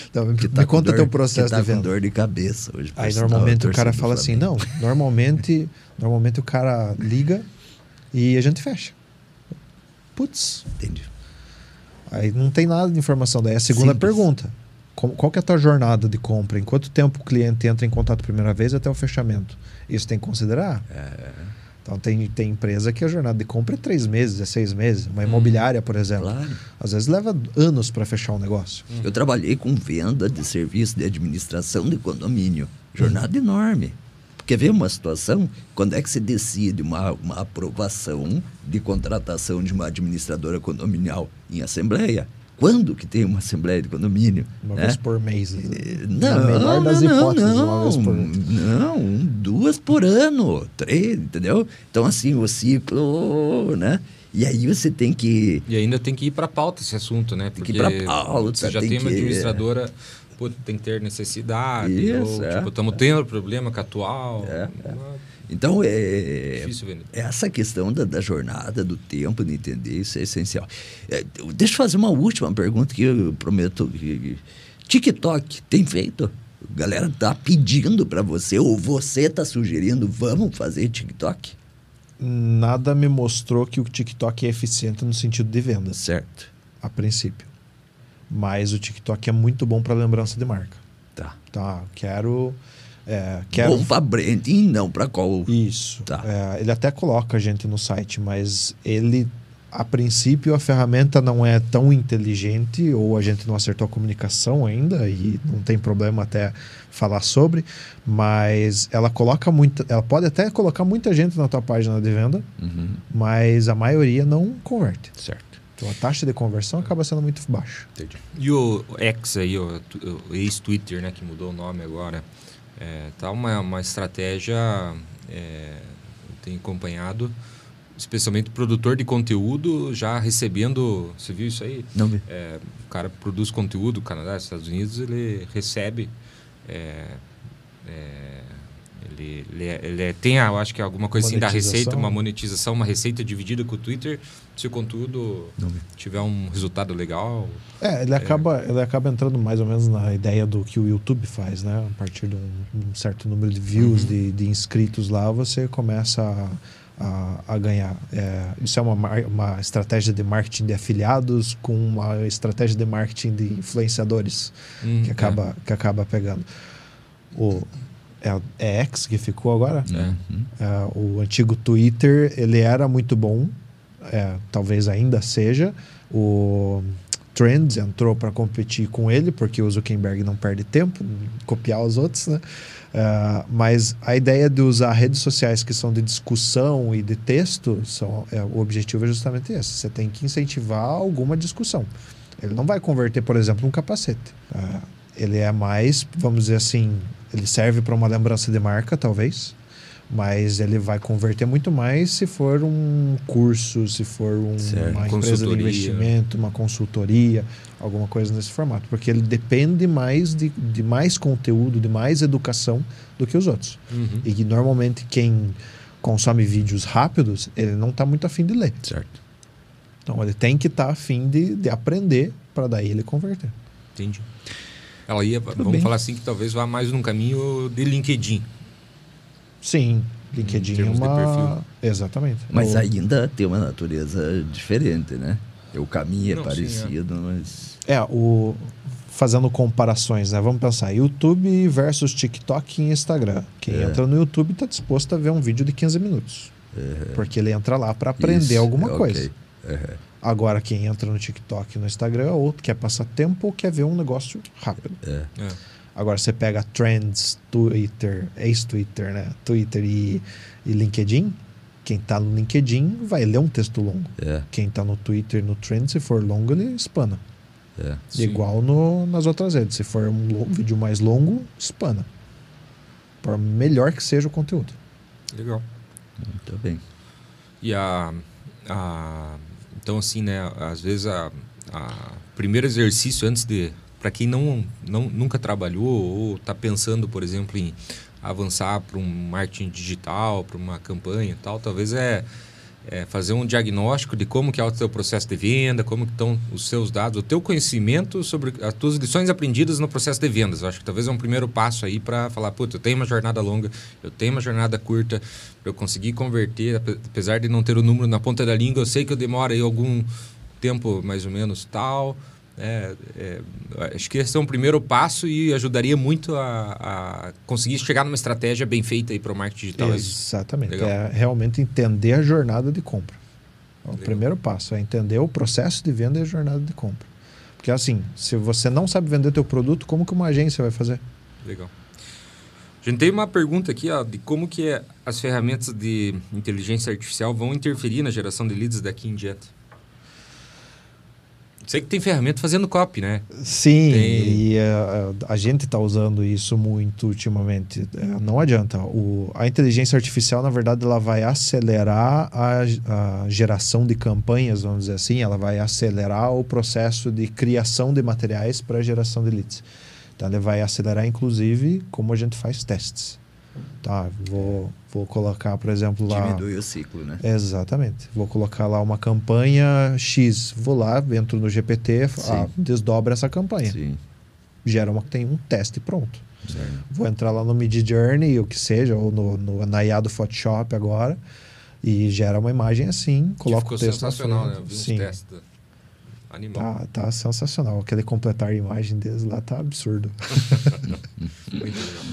Então, me, me tá com conta dor- teu processo tá de com venda. dor de cabeça hoje. Aí normalmente o cara fala assim. Não, normalmente, normalmente o cara liga e a gente fecha. Putz, Entendi. Aí não tem nada de informação. Daí a segunda Simples. pergunta. Como- Qual que é a tua jornada de compra? Em quanto tempo o cliente entra em contato a primeira vez até o fechamento? Isso tem que considerar. É, Então tem, tem empresa que a jornada de compra é três meses, é seis meses. Uma imobiliária, por exemplo. claro. Às vezes leva anos para fechar um negócio. Eu trabalhei com venda de serviço de administração de condomínio. Jornada enorme. Quer ver uma situação? Quando é que se decide uma, uma aprovação de contratação de uma administradora condominial em assembleia? Quando que tem uma assembleia de condomínio? Uma né? vez por mês. Na Não, melhor das não, hipóteses, não, uma vez por não, duas por ano, três, entendeu? Então, assim, o ciclo, né? E aí você tem que E ainda tem que ir para pauta esse assunto, né? Tem Porque que ir pra pauta, você já tem tem, uma que- administradora, pô, tem que ter necessidade. Isso, ou, é. tipo, estamos tendo problema com a atual. É, é. Então, é, Difícil vender. essa questão da, da jornada, do tempo, de entender isso é essencial. É, deixa eu fazer uma última pergunta que eu prometo. que- TikTok tem feito? A galera tá pedindo para você, ou você tá sugerindo, vamos fazer TikTok? Nada me mostrou que o TikTok é eficiente no sentido de venda, Certo. a princípio. Mas o TikTok é muito bom para lembrança de marca. Tá. Tá, quero. É, quero Bom para branding, não para qual. Isso. Tá. É, ele até coloca a gente no site, mas ele, a princípio, a ferramenta não é tão inteligente ou a gente não acertou a comunicação ainda e não tem problema até falar sobre, mas ela coloca muita, ela pode até colocar muita gente na tua página de venda, Uhum. mas a maioria não converte. Certo. Então a taxa de conversão acaba sendo muito baixa. Entendi. E o X aí, o, o ex-Twitter, né, que mudou o nome agora, é, tá uma, uma estratégia, é, eu tenho acompanhado, especialmente produtor de conteúdo já recebendo, você viu isso aí? Não vi. É, o cara produz conteúdo, Canadá, Estados Unidos, ele recebe. é, é, ele, ele, é- ele é- tem, eu acho que alguma coisa assim da receita, uma monetização, uma receita dividida com o Twitter. Se o conteúdo Não vi. tiver um resultado legal. É, ele acaba, ele acaba entrando mais ou menos na ideia do que o YouTube faz, né? A partir de um, um certo número de views, Uhum. de, de inscritos lá, você começa a, a, a ganhar. É, isso é uma, uma estratégia de marketing de afiliados com uma estratégia de marketing de influenciadores Hum, que, acaba, que acaba pegando. O, é, é X que ficou agora? É. Uhum. É, o antigo Twitter ele era muito bom, é, talvez ainda seja. O Trends entrou para competir com ele, porque o Zuckerberg não perde tempo em copiar os outros, né? É, mas a ideia de usar redes sociais que são de discussão e de texto, são, é, o objetivo é justamente esse. Você tem que incentivar alguma discussão. Ele não vai converter, por exemplo, um capacete. É, ele é mais, vamos dizer assim, ele serve para uma lembrança de marca, talvez, mas ele vai converter muito mais se for um curso, se for um- uma empresa de investimento, uma consultoria, alguma coisa nesse formato, porque ele depende mais de, de mais conteúdo, de mais educação do que os outros. Uhum. E normalmente quem consome vídeos rápidos, ele não está muito afim de ler. Certo. Então ele tem que estar afim de, de aprender para daí ele converter. Entendi. Ela ia, vamos bem. falar assim, que talvez vá mais num caminho de LinkedIn. Sim, LinkedIn é uma. perfil. Exatamente. Mas O- ainda tem uma natureza diferente, né? O caminho é Não, sim, parecido, mas. É, o fazendo comparações, né? Vamos pensar, YouTube versus TikTok e Instagram. Quem É. entra no YouTube está disposto a ver um vídeo de 15 minutos. Porque ele entra lá para aprender Isso, alguma ok. coisa. Aham. Agora, quem entra no TikTok e no Instagram, ou quer passar tempo ou quer ver um negócio rápido. É. Agora, você pega Trends, Twitter, ex-Twitter, né? Twitter e, e LinkedIn. Quem tá no LinkedIn vai ler um texto longo. É, Quem tá no Twitter e no Trends, se for longo, ele espana. é. Igual no, nas outras redes. Se for um lo- vídeo mais longo, espana. Por melhor que seja o conteúdo. Legal. Muito bem. E a, a- Então, assim, né? Às vezes, a, a primeiro exercício antes de. Para quem não, não, nunca trabalhou ou está pensando, por exemplo, em avançar para um marketing digital, para uma campanha e tal, talvez é, é fazer um diagnóstico de como que é o teu processo de venda, como estão os seus dados, o teu conhecimento sobre as tuas lições aprendidas no processo de vendas. Eu acho que talvez é um primeiro passo aí para falar, putz, eu tenho uma jornada longa, eu tenho uma jornada curta, eu conseguir converter, ape- apesar de não ter o número na ponta da língua, eu sei que eu demoro aí algum tempo mais ou menos tal. É, é, acho que esse é um primeiro passo e ajudaria muito a, a conseguir chegar numa estratégia bem feita para o marketing digital. é? Exatamente. Legal. É realmente entender a jornada de compra. É o primeiro passo, é entender o processo de venda e a jornada de compra. Porque assim, se você não sabe vender teu produto, como que uma agência vai fazer? Legal. A gente tem uma pergunta aqui ó, de como que é- as ferramentas de inteligência artificial vão interferir na geração de leads daqui em diante. Sei que tem ferramenta fazendo copy, né? Sim, Tem- e eh, a gente está usando isso muito ultimamente. Eh, não adianta. O, a inteligência artificial, na verdade, ela vai acelerar a, a geração de campanhas, vamos dizer assim. Ela vai acelerar o processo de criação de materiais para a geração de leads. Então, ela vai acelerar, inclusive, como a gente faz testes. Tá, vou, vou colocar, por exemplo, lá... Diminui o ciclo, né? Exatamente. Vou colocar lá uma campanha X. Vou lá, entro no GPT, ah, desdobra essa campanha. Sim. Gera uma tem um teste pronto. Certo. Vou entrar lá no Mid Journey, o que seja, ou no, no do Photoshop agora, e gera uma imagem assim, Que coloca ficou o texto na sensacional, né? Sim, testes. da- Animal. tá, tá sensacional. Aquele completar imagem deles lá tá absurdo. (laughs) Muito legal.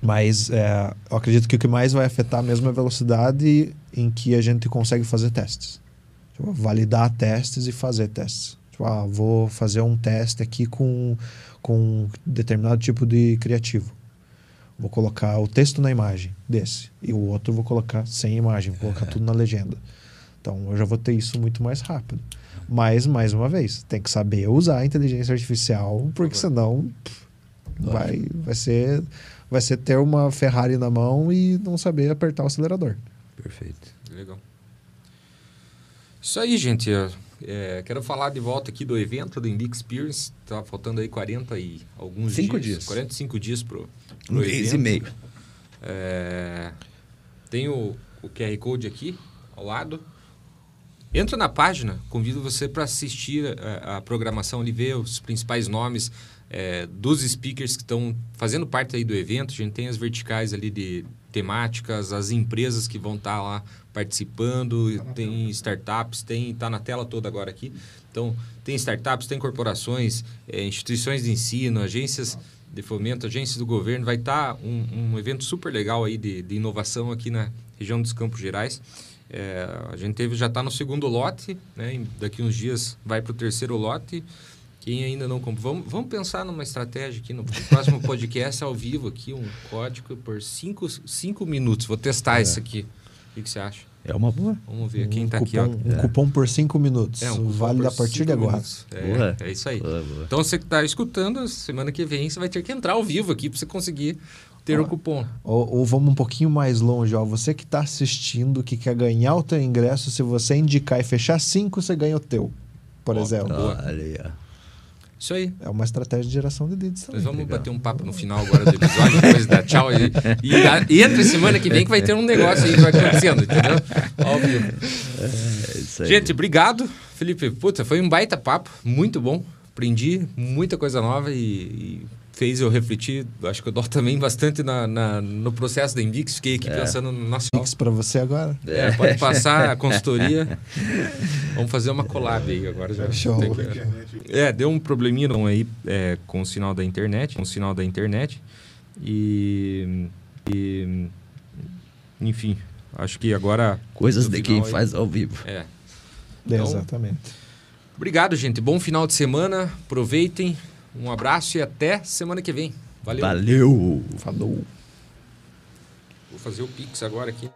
Mas é, eu acredito que o que mais vai afetar mesmo é a velocidade em que a gente consegue fazer testes. Tipo, validar testes e fazer testes. Tipo, ah, vou fazer um teste aqui com, com determinado tipo de criativo. Vou colocar o texto na imagem desse. E o outro vou colocar sem imagem, vou colocar tudo na legenda. Então eu já vou ter isso muito mais rápido. Mas, mais uma vez, tem que saber usar a inteligência artificial, porque senão pff, vai, vai, ser, vai ser ter uma Ferrari na mão e não saber apertar o acelerador. Perfeito. Legal. Isso aí, gente. É, é, quero falar de volta aqui do evento do Indic Experience. Tá faltando aí 40 e alguns Cinco dias. dias. 45 dias pro, pro Um mês evento. e meio. É, tem o, o QR Code aqui ao lado. Entra na página, convido você para assistir a, a programação ali, ver os principais nomes é, dos speakers que estão fazendo parte aí do evento. A gente tem as verticais ali de temáticas, as empresas que vão estar lá participando, tem startups, tem tá na tela toda agora aqui. Então, tem startups, tem corporações, é, instituições de ensino, agências de fomento, agências do governo. Vai estar um, um evento super legal aí de, de inovação aqui na região dos Campos Gerais. É, a gente teve, já está no segundo lote, né? Daqui uns dias vai para o terceiro lote. Quem ainda não comprou, vamos, vamos pensar numa estratégia aqui no próximo podcast ao vivo aqui, um código por cinco, cinco minutos. Vou testar isso aqui. O que, que você acha? É uma boa. Vamos ver quem um está aqui. cupom, Ó. um cupom por 5 minutos. É, um vale a partir de agora. É, é isso aí. Boa, boa. Então você que está escutando, semana que vem você vai ter que entrar ao vivo aqui para você conseguir ter o cupom. Ou, ou vamos um pouquinho mais longe, ó. Você que está assistindo, que quer ganhar o teu ingresso, se você indicar e fechar cinco, você ganha o teu. Por Ó, exemplo. Olha aí, ó. Isso aí. É uma estratégia de geração de leads também. Nós vamos legal. bater um papo no final agora do episódio, depois da tchau. E, e, a- entra semana que vem que vai ter um negócio aí que vai acontecendo, entendeu? Ao vivo. É isso aí. Gente, obrigado. Felipe, puta, foi um baita papo, muito bom. Aprendi muita coisa nova e, e fez eu refletir, acho que eu dou (laughs) também bastante na, na- no processo da Invix. Fiquei aqui pensando no nosso. Pix pra você agora. É, pode passar a (laughs) consultoria. Vamos fazer uma collab aí agora já. Show. Que- É, deu um probleminha não, aí é, com o sinal da internet, com o sinal da internet. E, e, enfim, acho que agora Coisas de quem aí- faz ao vivo. É. Então- Exatamente. Obrigado, gente. Bom final de semana. Aproveitem. Um abraço e até semana que vem. Valeu. Valeu! Falou. Vou fazer o Pix agora aqui.